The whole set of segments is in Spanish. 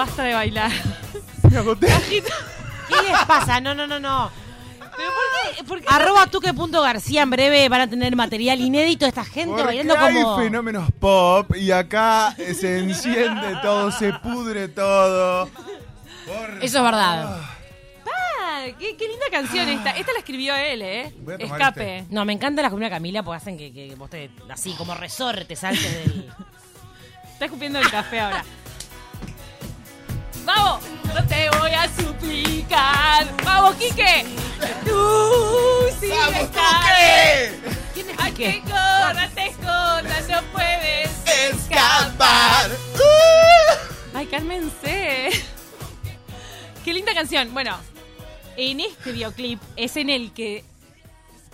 basta de bailar. Me agoté. ¿Qué les pasa? No, no, no, no. ¿Pero por qué? ¿Por qué Arroba tuque.garcía en breve van a tener material inédito de esta gente Porque bailando hay fenómenos pop y acá se enciende todo, se pudre todo. Por Eso es verdad. Ah, qué, qué linda canción esta. Esta la escribió él, ¿eh? Voy a tomar Escape. este. No, me encanta la de Camila porque hacen que, que vos te, así como resorte saltes del. Está escupiendo el café ahora. ¡Vamos! No te voy a suplicar. ¡Vamos, Quique! ¡Tú sigue escapando. ¿Quién es ¡Ay, Quique? te escondas, no puedes escapar. ¡Ay, cálmense! ¡Qué linda canción! Bueno, en este videoclip es en el que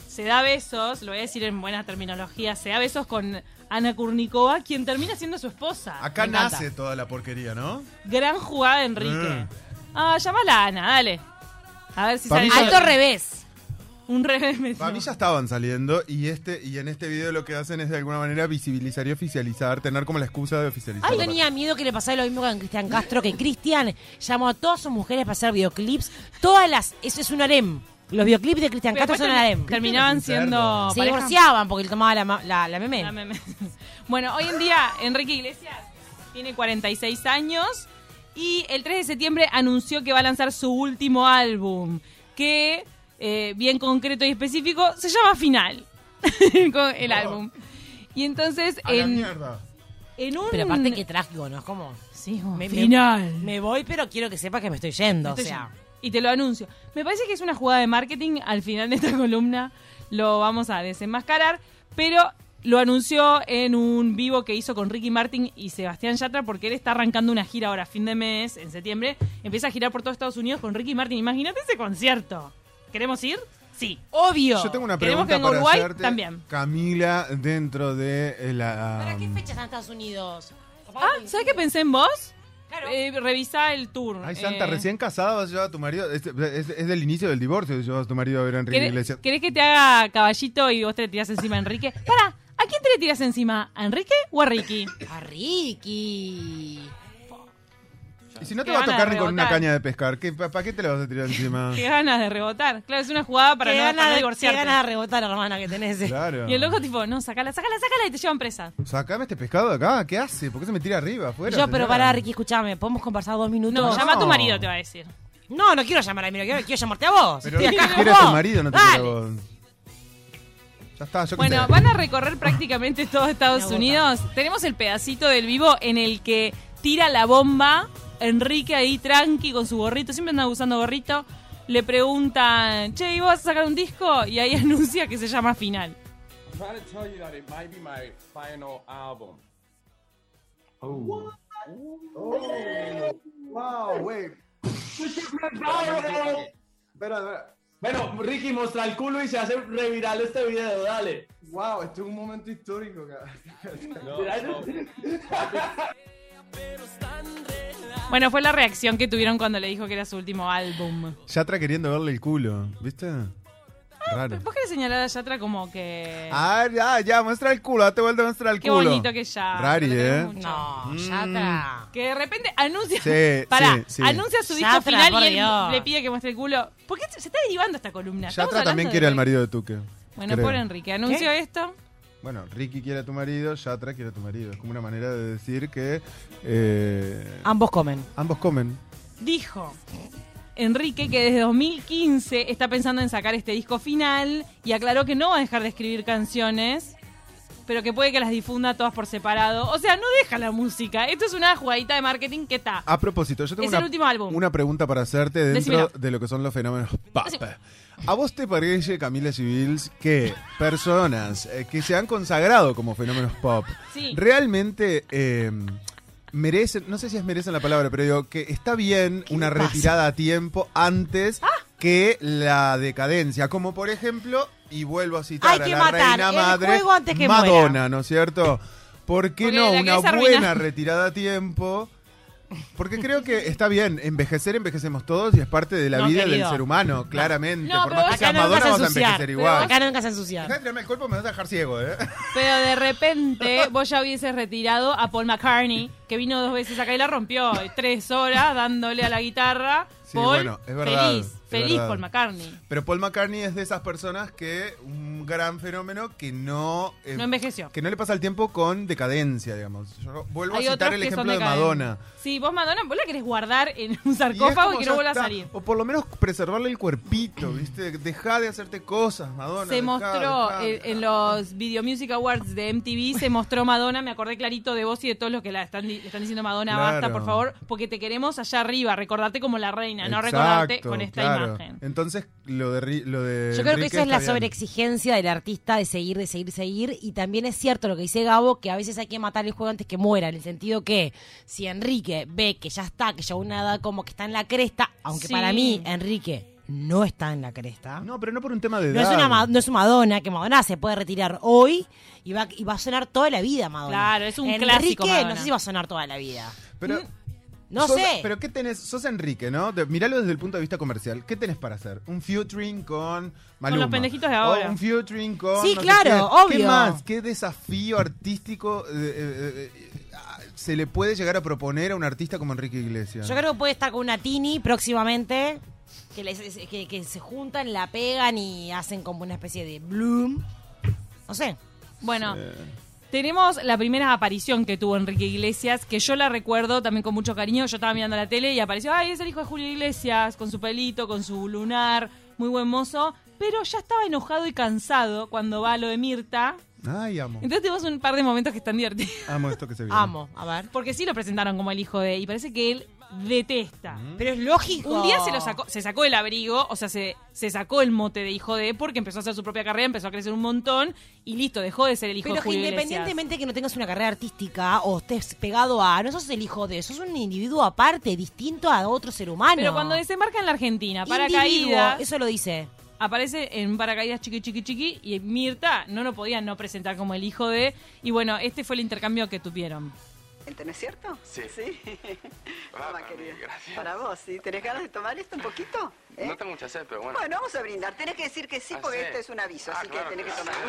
se da besos, lo voy a decir en buena terminología, se da besos con Ana Kurnikova, quien termina siendo su esposa. Acá Me encanta. nace toda la porquería, ¿no? Gran jugada de Enrique. Mm. Ah, llámala a Ana, dale. A ver si Pa' sale mí. Alto revés. Un revés me Para mí ya estaban saliendo y este y en este video lo que hacen es de alguna manera visibilizar y oficializar, tener como la excusa de oficializar. Yo tenía miedo que le pasara lo mismo con Cristian Castro, que Cristian llamó a todas sus mujeres para hacer videoclips. Todas las. Eso es un harem. Los videoclips de Cristian Castro son harem. Terminaban siendo. Se pareja. divorciaban porque él tomaba la, ma- la, la meme. La meme. Bueno, hoy en día Enrique Iglesias tiene 46 años y el 3 de septiembre anunció que va a lanzar su último álbum, que, eh, bien concreto y específico, se llama Final, con el álbum. Y entonces, A la en, mierda. en un... Pero aparte que trágico, ¿no? Es como. Sí, Me, final. Me, me voy, pero quiero que sepa que me estoy yendo. Estoy o sea. Y te lo anuncio. Me parece que es una jugada de marketing. Al final de esta columna lo vamos a desenmascarar. Pero lo anunció en un vivo que hizo con Ricky Martin y Sebastián Yatra porque él está arrancando una gira ahora a fin de mes, en septiembre. Empieza a girar por todo Estados Unidos con Ricky Martin. Imagínate ese concierto. ¿Queremos ir? Sí, obvio. Yo tengo una ¿Queremos pregunta que para Uruguay? hacerte, También. Camila, dentro de eh, la... ¿Para qué fecha están Estados Unidos? Ah, ¿sabes qué pensé en vos? Claro. Eh, revisá el tour. Ay, Santa, Eh, recién casada vas a llevar a tu marido. Es, es- es del inicio del divorcio, llevas a tu marido a ver a Enrique ¿Querés, Iglesias. querés que te haga caballito y vos te le tirás encima a Enrique? Para, ¿a quién te le tiras encima? ¿A Enrique o a Ricky? A Ricky. Y si no te va a tocar ni con una caña de pescar, ¿qué, ¿para qué te la vas a tirar encima? Qué ganas de rebotar. Claro, es una jugada para qué no, ganas para no de- qué divorciarte. ganas de rebotar, hermana, que tenés. Claro. Y el loco tipo, no, sacala, sacala, sacala y te llevan presa. Sacame este pescado de acá, ¿qué hace? ¿Por qué se me tira arriba, afuera? Yo, pero pará, Ricky, escúchame, ¿podemos conversar dos minutos? No, No. llama a tu marido, te va a decir. No, no quiero llamar a mí, quiero, quiero llamarte a vos. Pero Estoy acá a tu marido, no te Dale. quiere a vos. Ya está, yo Bueno, van a recorrer prácticamente todo Estados. Unidos. Tenemos el pedacito del vivo en el que tira la bomba. Enrique ahí tranqui con su gorrito, siempre anda usando gorrito. Le preguntan, che, ¿y vos vas a sacar un disco? Y ahí anuncia que se llama Final. I'm trying to tell you that it might be my final album. Wow, wait. Espera, espera. Bueno, Ricky, muestra el culo y se hace reviral este video, dale. Wow, esto es un momento histórico. Bueno, fue la reacción que tuvieron cuando le dijo que era su último álbum. Yatra queriendo verle el culo, ¿viste? Raro. ¿Vos querés señalar a Yatra como que... Ah, ya, ya, muestra el culo, date vuelta a mostrar el Qué culo. bonito que ya. Rari, lo queremos ¿eh? No, Mm. Yatra. Que de repente anuncia. Sí, Pará, sí, sí. anuncia su disco Yatra, final y él Dios. le pide que muestre el culo. ¿Por qué se está derivando esta columna? Yatra también quiere de- al marido de Tuque. Bueno, creo. por Enrique, anunció esto. Bueno, Ricky quiere a tu marido, Yatra quiere a tu marido. Es como una manera de decir que eh, Ambos comen. ambos comen. Dijo Enrique que desde 2015 está pensando en sacar este disco final y aclaró que no va a dejar de escribir canciones, pero que puede que las difunda todas por separado. O sea, no deja la música. Esto es una jugadita de marketing que está. A propósito, yo tengo Es una, el último álbum. una pregunta para hacerte dentro de lo que son los fenómenos pop. ¿A vos te parece, Camila Civils, que personas eh, que se han consagrado como fenómenos pop Sí. realmente eh, merecen, no sé si es merecen la palabra, pero digo que está bien una retirada a tiempo antes Ah. que la decadencia? Como por ejemplo, y vuelvo a citar Hay a la matar reina el madre, juego antes que Madonna, muera. ¿no es cierto? ¿Por qué Porque no la una buena retirada a tiempo? Porque creo que está bien, envejecer envejecemos todos y es parte de la No, vida querido. del ser humano, claramente. No, Por pero más que seas Acá no Madonna vas a vas a ensuciar. envejecer igual. Acá no vas a Dejá ensuciar. de tirarme el cuerpo, me vas a dejar ciego, ¿eh? Pero de repente vos ya hubieses retirado a Paul McCartney, que vino dos veces acá y la rompió. y Tres horas dándole a la guitarra. Sí, Paul, bueno, es verdad, feliz, feliz verdad. Paul McCartney. Pero Paul McCartney es de esas personas que un gran fenómeno que no eh, No envejeció. que no le pasa el tiempo con decadencia, digamos. Yo vuelvo Hay a citar el que son ejemplo de. Madonna. Sí, vos Madonna, vos la querés guardar en un sarcófago y, que no vuelva a salir. O por lo menos preservarle el cuerpito, ¿viste? Deja de hacerte cosas, Madonna. Se dejá, mostró dejá, dejá. en los Video Music Awards de MTV, se mostró Madonna, me acordé clarito de vos y de todos los que la están, le están diciendo Madonna, Claro. basta, por favor, porque te queremos allá arriba, recordarte como la reina, no recordarte con esta claro. Imagen. Entonces, lo de, lo de Yo creo que Enrique esa es la bien. sobreexigencia del artista de seguir, de seguir, seguir. Y también es cierto lo que dice Gabo, que a veces hay que matar el juego antes que muera. En el sentido que si Enrique ve que ya está, que ya una edad como que está en la cresta, aunque Sí. para mí Enrique no está en la cresta. No, pero no por un tema de No edad. es, una, no es Madonna, que Madonna se puede retirar hoy y va, y va a sonar toda la vida Madonna. Claro, es un Enrique, clásico Madonna. no sé si va a sonar toda la vida. Pero, No sos- sé. Pero ¿qué tenés? Sos Enrique, ¿no? De- miralo desde el punto de vista comercial. ¿Qué tenés para hacer? Un featuring con Maluma. los pendejitos de ahora. O un featuring con... Sí, no sé claro, qué. obvio. ¿Qué más? ¿Qué desafío artístico eh, eh, eh, ah, se le puede llegar a proponer a un artista como Enrique Iglesias? Yo creo que puede estar con una Tini próximamente, que, les- que, que se juntan, la pegan y hacen como una especie de bloom. No sé. Bueno, tenemos la primera aparición que tuvo Enrique Iglesias, que yo la recuerdo también con mucho cariño. Yo estaba mirando la tele y apareció, ay, es el hijo de Julio Iglesias, con su pelito, con su lunar, muy buen mozo. Pero ya estaba enojado y cansado cuando va a lo de Mirta. Ay, amo. Entonces tenemos un par de momentos que están divertidos. Amo esto que se viene. Amo, a ver. Porque sí lo presentaron como el hijo de... Y parece que él detesta. Pero es lógico. Un día se lo sacó, se sacó el abrigo, o sea, se, se sacó el mote de hijo de porque empezó a hacer su propia carrera, empezó a crecer un montón y listo, dejó de ser el hijo Pero de Iglesias. independientemente que no tengas una carrera artística o estés pegado a, no sos el hijo de, sos un individuo aparte, distinto a otro ser humano. Pero cuando desembarca en la Argentina, Individuo, paracaídas, eso lo dice. aparece en paracaídas chiqui chiqui chiqui y Mirta no lo podía no presentar como el hijo de y bueno, este fue el intercambio que tuvieron. ¿No es cierto? Sí. ¿Sí? Ah, querida. mí, gracias. Para vos, ¿sí? ¿Tenés ganas de tomar esto un poquito? ¿Eh? No tengo mucha sed, pero bueno. Bueno, vamos a brindar. Tenés que decir que sí Ah, porque sí. esto es un aviso, Ah, así claro que tenés que tomar.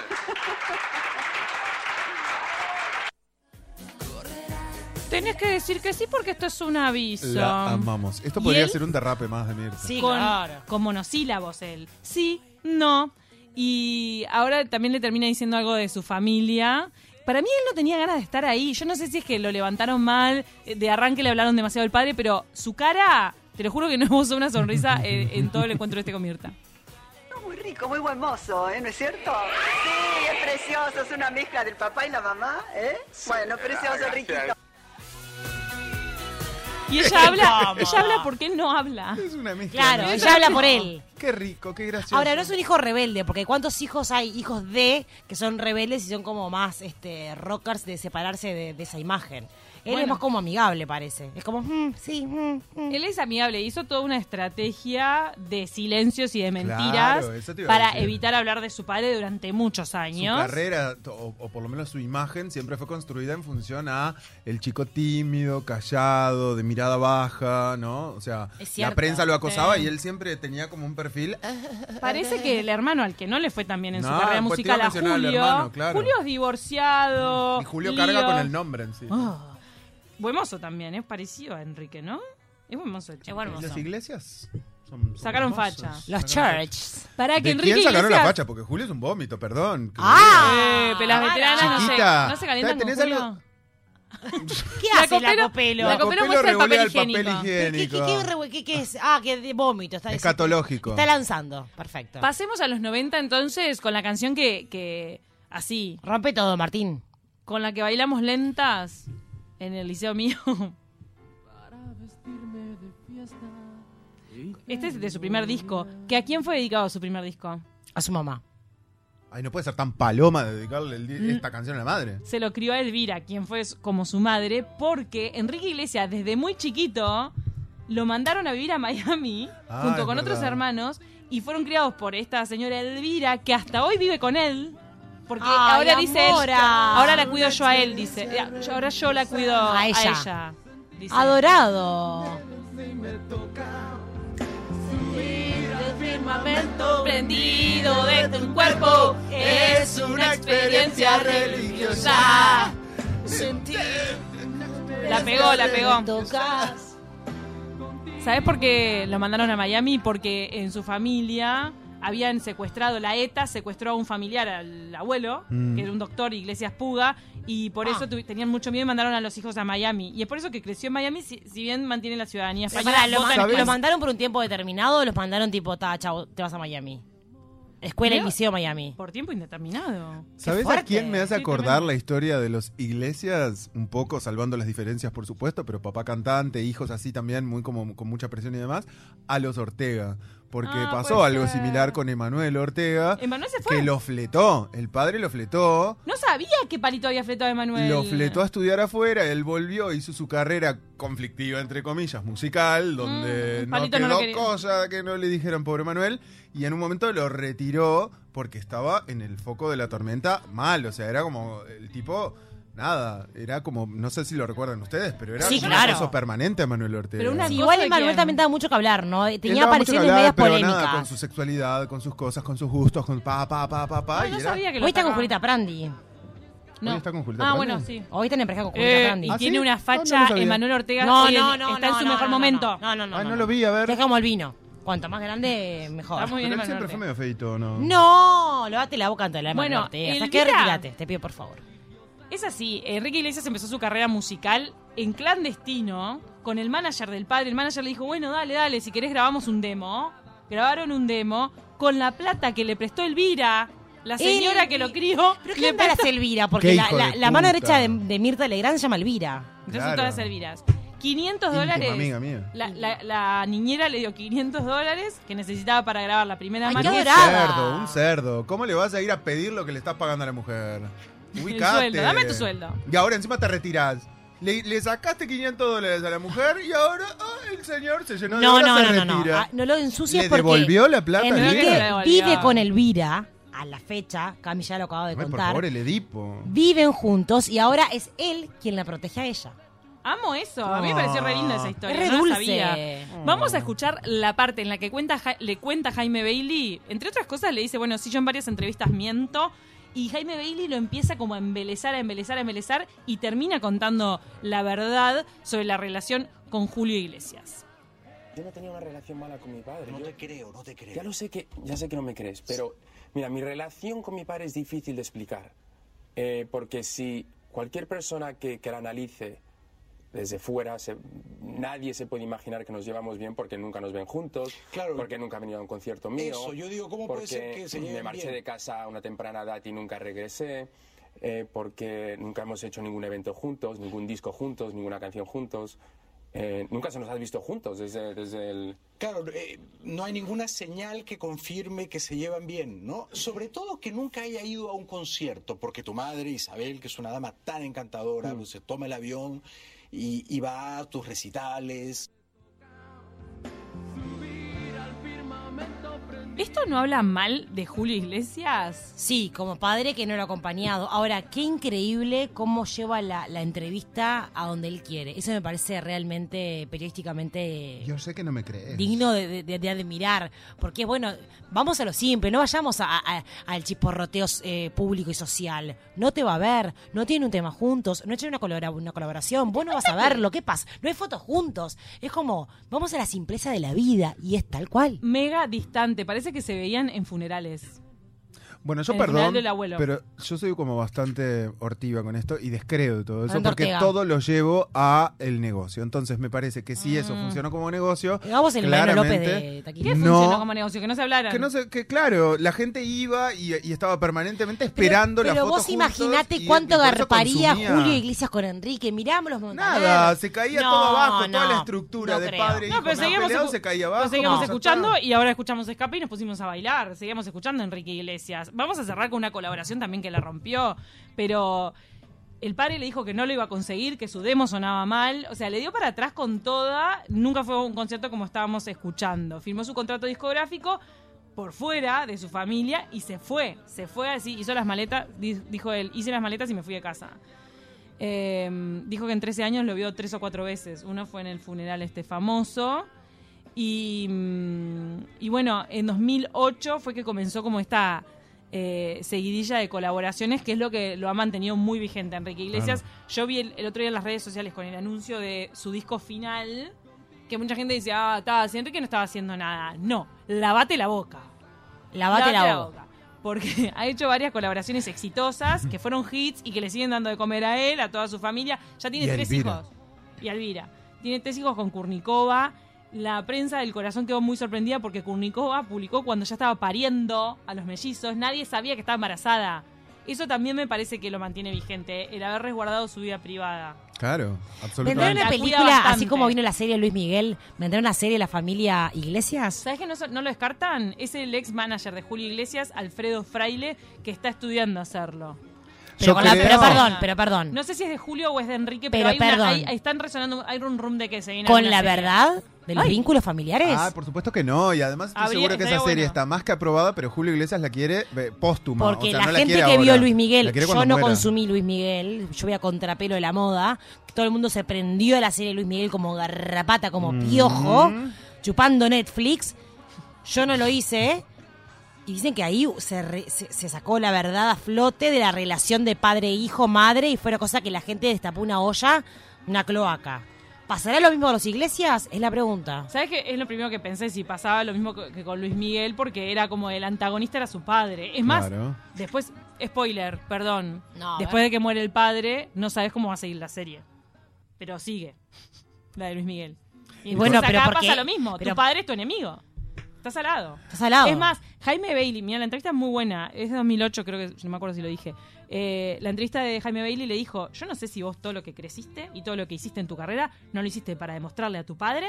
Tenés que decir que sí porque esto es un aviso. La amamos. Esto ¿Y podría él? ser un derrape más de Mirta. Sí, con, claro. con monosílabos él. Sí, no. Y ahora también le termina diciendo algo de su familia. Para mí él no tenía ganas de estar ahí. Yo no sé si es que lo levantaron mal, eh, de arranque le hablaron demasiado al padre, pero su cara, te lo juro que no esbozó una sonrisa en todo el encuentro este con Mirta. No, muy rico, muy buen mozo, ¿eh? ¿No es cierto? Sí, es precioso, es una mezcla del papá y la mamá, ¿eh? bueno, precioso, riquito. Y ella habla, ella habla porque él no habla. Es una mezcla. Claro, ¿no? ella habla por él. Qué rico, qué gracioso. Ahora, no es un hijo rebelde, porque ¿cuántos hijos hay, hijos de, que son rebeldes y son como más este rockers de separarse de, de esa imagen? Él Bueno. es más como amigable, parece. Es como, mm, sí, mm, mm. Él es amigable, hizo toda una estrategia de silencios y de mentiras Claro, para evitar hablar de su padre durante muchos Su años. carrera, o, o por lo menos su imagen, siempre fue construida en función a el chico tímido, callado, de mirada baja, ¿no? O sea, la prensa lo acosaba sí. y él siempre tenía como un perfil. Parece que el hermano al que no le fue tan bien en su carrera musical a Julio. hermano, claro. Julio es divorciado. Y Julio carga con el nombre en sí. Ah, buen mozo también, es parecido a Enrique, ¿no? Es buen mozo. el chico. Es buen ¿Y mozo. las iglesias? Son- son Sacaron hermosos. facha. Los Sacaron church. Para que ¿De Enrique quién sacaron la facha? Porque Julio es un vómito, perdón. que lo Ah, Eh, pero las veteranas no se, Chiquita. no se calientan con ¿Tenés Julio. algo? ¿Qué La hace la Copelo- copelo? la. Copelo muestra el papel el papel higiénico. ¿Qué, qué, higiénico. qué, re- qué- qué es? Ah, que de vómito. Está Escatológico. Está lanzando. Perfecto. Pasemos a los 90 entonces con la canción que, que así, Rompe todo, Martín. con la que bailamos lentas en el liceo mío. Este es de su primer disco. ¿Que ¿A quién fue dedicado su primer disco? A su mamá. Ay, no puede ser tan paloma de dedicarle el Mm. esta canción a la madre. Se lo crió a Elvira, quien fue como su madre, porque Enrique Iglesias desde muy chiquito lo mandaron a vivir a Miami Ah, junto con otros hermanos y fueron criados por esta señora Elvira que hasta hoy vive con él. Porque Ay, ahora dice él, ahora la cuido yo a él, dice. Ahora yo la cuido A a ella. ella. Dice, Adorado. firmamento prendido de tu cuerpo es una experiencia religiosa. Sentir. La pegó, la pegó. ¿Sabes por qué lo mandaron a Miami? Porque en su familia habían secuestrado, la ETA secuestró a un familiar, al abuelo, Mm. que era un doctor, Iglesias Puga, y por Ah. eso tenían mucho miedo y mandaron a los hijos a Miami. Y es por eso que creció en Miami, si, si bien mantiene la ciudadanía española. pará, ¿lo, vota en man- ¿Sabés? lo mandaron por un tiempo determinado o los mandaron tipo, ta, chao, te vas a Miami? Escuela y liceo Miami. Por tiempo indeterminado. ¿Sabes a quién me hace acordar la historia de los iglesias? Un poco, salvando las diferencias, por supuesto, pero papá cantante, hijos así también, muy como con mucha presión y demás, a los Ortega. Porque Ah, pasó algo ser. similar con Emanuel Ortega, Emanuel se fue. que lo fletó. El padre lo fletó. No sabía qué palito había fletado Emanuel. Lo fletó a estudiar afuera, él volvió, hizo su carrera conflictiva, entre comillas, musical, donde Mm, no Palito no quedó cosa que no le dijeran pobre Manuel, y en un momento lo retiró porque estaba en el foco de la tormenta mal, o sea, era como el tipo, nada, era como, no sé si lo recuerdan ustedes, pero era Sí, un claro. acoso permanente a Manuel Ortega. Pero una igual quién. también daba mucho que hablar, ¿no? Tenía apariciones medias pero polémicas. nada, con su sexualidad, con sus cosas, con sus gustos, con pa, pa, pa, pa, pa, y no era- sabía que lo Hoy está con. Julieta Prandi. No. Hoy está con Julieta Ah, Prandi. bueno, sí. Hoy está en pareja con Julieta Eh, Prandi. y ¿Ah, tiene sí? una No, no facha. Emanuel Ortega No, no, no, está en su no, mejor no, momento. No, no, no. Ay, no, no lo vi, a ver. Es como el vino. Cuanto más grande, mejor. Está muy bien Pero él Emanuel siempre fue medio feito, ¿no? No, lo date la boca ante la Bueno, Emanuel Ortega. el ¿Sabes qué? Retírate, te pido por favor. Es así, Enrique Iglesias empezó su carrera musical en clandestino con el manager del padre. El manager le dijo, bueno, dale, dale, si querés grabamos un demo. Grabaron un demo con la plata que le prestó Elvira, la señora El- que lo crió. ¿Pero le qué onda prestó- Elvira? Porque la, hijo la- de la mano derecha de, de Mirta Legrand se llama Elvira. Entonces Claro. todas Elviras. 500 Íntima dólares. amiga mía. La, la- la niñera le dio 500 dólares que necesitaba para grabar la primera Ay, mano. qué Un cerdo, un cerdo. ¿Cómo le vas a ir a pedir lo que le estás pagando a la mujer? Ubicate. sueldo, dame tu sueldo. Y ahora encima te retirás. Le, le sacaste 500 dólares a la mujer y ahora ah, el señor se llenó de No, no, se no, no, no. Ah, no lo ensucies ¿Le porque devolvió la plata Enrique vive con Elvira a la fecha, Cami ya lo acaba de Ay, por contar. favor, el Edipo. Viven juntos y ahora es él quien la protege a ella. Amo eso. A mí me pareció re linda esa historia. Es re no dulce. sabía. Vamos a escuchar la parte en la que cuenta, le cuenta Jaime Bailey. Entre otras cosas, le dice: Bueno, sí, yo en varias entrevistas miento. Y Jaime Bailey lo empieza como a embelezar, a embelezar, a embelezar. Y termina contando la verdad sobre la relación con Julio Iglesias. Yo no tenía una relación mala con mi padre. No Yo- te creo, no te creo. Ya lo sé que, ya sé que no me crees, pero mira, mi relación con mi padre es difícil de explicar. Eh, porque si cualquier persona que, que la analice desde fuera, se- nadie se puede imaginar que nos llevamos bien porque nunca nos ven juntos, Claro. porque nunca ha venido a un concierto mío. Eso, yo digo, ¿cómo puede ser que se me marché bien? de casa a una temprana edad y nunca regresé, eh, porque nunca hemos hecho ningún evento juntos, ningún disco juntos, ninguna canción juntos. Eh, nunca se nos ha visto juntos desde, desde el... Claro, eh, no hay ninguna señal que confirme que se llevan bien, ¿no? Sobre todo que nunca haya ido a un concierto, porque tu madre, Isabel, que es una dama tan encantadora, pues, se toma el avión y, y va a tus recitales. ¿Esto no habla mal de Julio Iglesias? Sí, como padre que no lo ha acompañado. Ahora, qué increíble cómo lleva la, la entrevista a donde él quiere. Eso me parece realmente periodísticamente Yo sé que no me crees. digno de, de- de admirar. Porque, bueno, vamos a lo simple, no vayamos a- a- al chisporroteo eh, público y social. No te va a ver, no tienen un tema juntos, no echan una, colabora- una colaboración, vos no vas a verlo, ¿qué pasa? No hay fotos juntos. Es como, vamos a la simpleza de la vida y es tal cual. Mega distante. Parece que se veían en funerales. Bueno, yo el perdón, del abuelo. pero yo soy como bastante hortiva con esto y descreo de todo eso Fernando porque Ortega. todo lo llevo a el negocio. Entonces me parece que si eso Mm. funcionó como negocio, Hagamos el Mariano López de Taquito. ¿Qué funcionó como negocio? Que no se hablaran. que no sé, que claro, la gente iba y, y estaba permanentemente esperando la pero foto vos imaginate y- cuánto y por eso garparía consumía. Julio Iglesias con Enrique. Miramos los. Nada, se caía No, todo abajo, toda no, la estructura no de creo. padre y No, hijo pero seguíamos, peleado escu- se caía abajo. seguíamos ya escuchando y ahora escuchamos Escape y nos pusimos a bailar. Seguíamos escuchando a Enrique Iglesias. Vamos a cerrar con una colaboración también que la rompió, pero el padre le dijo que no lo iba a conseguir, que su demo sonaba mal. O sea, le dio para atrás con toda. Nunca fue un concierto como estábamos escuchando. Firmó su contrato discográfico por fuera de su familia y se fue. Se fue así, hizo las maletas, di- dijo él, hice las maletas y me fui a casa. Eh, dijo que en 13 años lo vio tres o cuatro veces. Uno fue en el funeral este famoso. Y, mm, y bueno, en 2008 fue que comenzó como esta eh, seguidilla de colaboraciones, que es lo que lo ha mantenido muy vigente Enrique Iglesias. Yo vi el, el otro día en las redes sociales con el anuncio de su disco final, que mucha gente dice, ah, está, si Enrique no estaba haciendo nada. No, lavate la boca. Lavate la boca. Porque ha hecho varias colaboraciones exitosas que fueron hits y que le siguen dando de comer a él, a toda su familia. Ya tiene Y tres Elvira. hijos. Y a Elvira. Tiene tres hijos con Kurnikova. La prensa del corazón quedó muy sorprendida porque Kurnikova publicó cuando ya estaba pariendo a los mellizos. Nadie sabía que estaba embarazada. Eso también me parece que lo mantiene vigente, el haber resguardado su vida privada. Claro, ¿Vendrá absolutamente. una La cuida película, así como vino la serie de Luis Miguel, vendrá una serie de la familia Iglesias? ¿Sabes que no, no lo descartan? Es el ex manager de Julio Iglesias, Alfredo Fraile, que está estudiando hacerlo. Pero, Yo con la- creo- pero perdón, pero perdón. No sé si es de Julio o es de Enrique, pero, Pero hay una- hay- están resonando, hay un rum de que se viene ¿Con la serie. verdad de los Ay. vínculos familiares? Ah, por supuesto que no. Y además estoy Habría- seguro que esa serie bueno. está más que aprobada, pero Julio Iglesias la quiere eh, póstuma. Porque o sea, la no gente que ahora. vio Luis Miguel, yo no muera. consumí Luis Miguel, yo voy a contrapelo de la moda, todo el mundo se prendió de la serie de Luis Miguel como garrapata, como Mm. piojo, chupando Netflix. Yo no lo hice. Y dicen que ahí se, re- se, se sacó la verdad a flote de la relación de padre, hijo, madre, y fue una cosa que la gente destapó una olla, una cloaca. ¿Pasará lo mismo con los iglesias? Es la pregunta. ¿Sabes qué? Es lo primero que pensé si pasaba lo mismo que con Luis Miguel, porque era como el antagonista era su padre. Es más, Claro. después, spoiler, perdón. No, después de que muere el padre, no sabes cómo va a seguir la serie. Pero sigue. La de Luis Miguel. Y bueno, pero acá porque- pasa lo mismo. pero- tu padre es tu enemigo. Estás al lado. Estás al lado. Es más, Jaime Bailey, mira, la entrevista es muy buena, es de 2008, creo que, no me acuerdo si lo dije. Eh, la entrevista de Jaime Bailey le dijo, yo no sé si vos todo lo que creciste y todo lo que hiciste en tu carrera, no lo hiciste para demostrarle a tu padre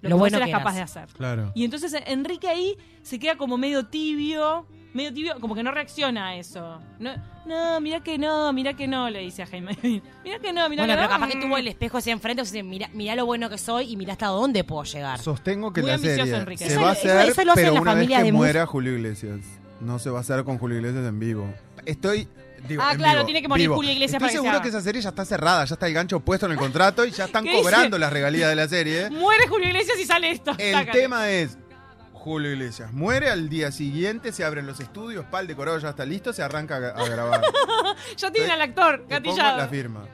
lo, Lo que bueno vos eras que capaz eras. de hacer. Claro. Y entonces Enrique ahí se queda como medio tibio, medio tibio, como que no reacciona a eso. No, no mira que no, mira que no, le dice a Jaime. Mira que no, mira Bueno, que pero no. capaz que tuvo el espejo hacia enfrente, o sea, mira, mira lo bueno que soy y mira hasta dónde puedo llegar. Sostengo que Muy la ambicioso, serie Enrique. se Eso- va a hacer, eso lo hace pero la una vez familia que de Mus- muera Julio Iglesias. No se va a hacer con Julio Iglesias en vivo. Estoy... Digo, Ah, en claro, vivo, tiene que morir vivo. Julio Iglesias Estoy para que seguro que esa serie ya está cerrada, ya está el gancho puesto en el contrato y ya están cobrando las regalías de la serie. Muere Julio Iglesias y sale esto. El tema es, Julio Iglesias muere al día siguiente, se abren los estudios, pal decorado ya está listo, se arranca a, a grabar. Ya tienen al actor, gatillado. la firma.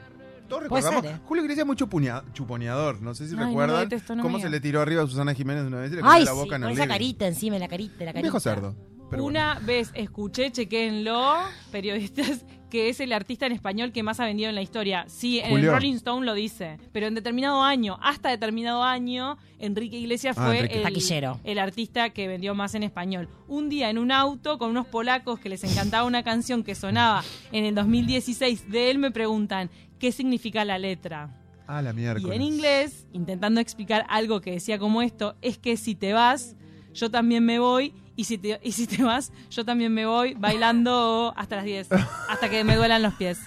Todos recordamos, ser, ¿eh? Julio Iglesias es muy chupuña- chuponeador, no sé si Ay, recuerdan no cómo se le tiró arriba a Susana Jiménez una vez y le Ay, la sí, boca en con el esa living. carita encima, en la carita, la carita. viejo cerdo. Pero bueno. Una vez escuché, chequéenlo, periodistas, que es el artista en español que más ha vendido en la historia. Sí, en el. Rolling Stone lo dice. Pero en determinado año, hasta determinado año, Enrique Iglesias Ah, fue Enrique. el, el artista que vendió más en español. Un día en un auto con unos polacos que les encantaba una canción que sonaba en el 2016 de él, me preguntan, ¿qué significa la letra? Ah, la miércoles. Y en inglés, intentando explicar algo que decía como esto, es que si te vas, yo también me voy. Y si, te, y si te vas, yo también me voy bailando hasta las 10. Hasta que me duelan los pies.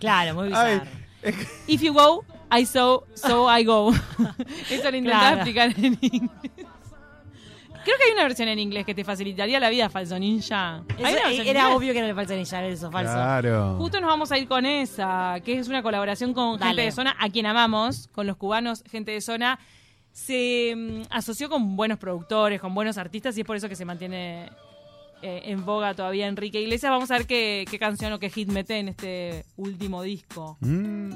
Claro, muy Ay, bizarro. es que- If you go, I so, so I go. Eso lo intentaba Claro. explicar en inglés. Creo que hay una versión en inglés que te facilitaría la vida, falso ninja. ¿Hay Eso una versión en era obvio que era el falso ninja, eso, falso. Claro. Justo nos vamos a ir con esa, que es una colaboración con gente de zona, a quien amamos, con los cubanos, gente de zona. Se mm, asoció con buenos productores, con buenos artistas y es por eso que se mantiene eh, en boga todavía Enrique Iglesias. Vamos a ver qué, canción o qué hit mete en este último disco. Mm.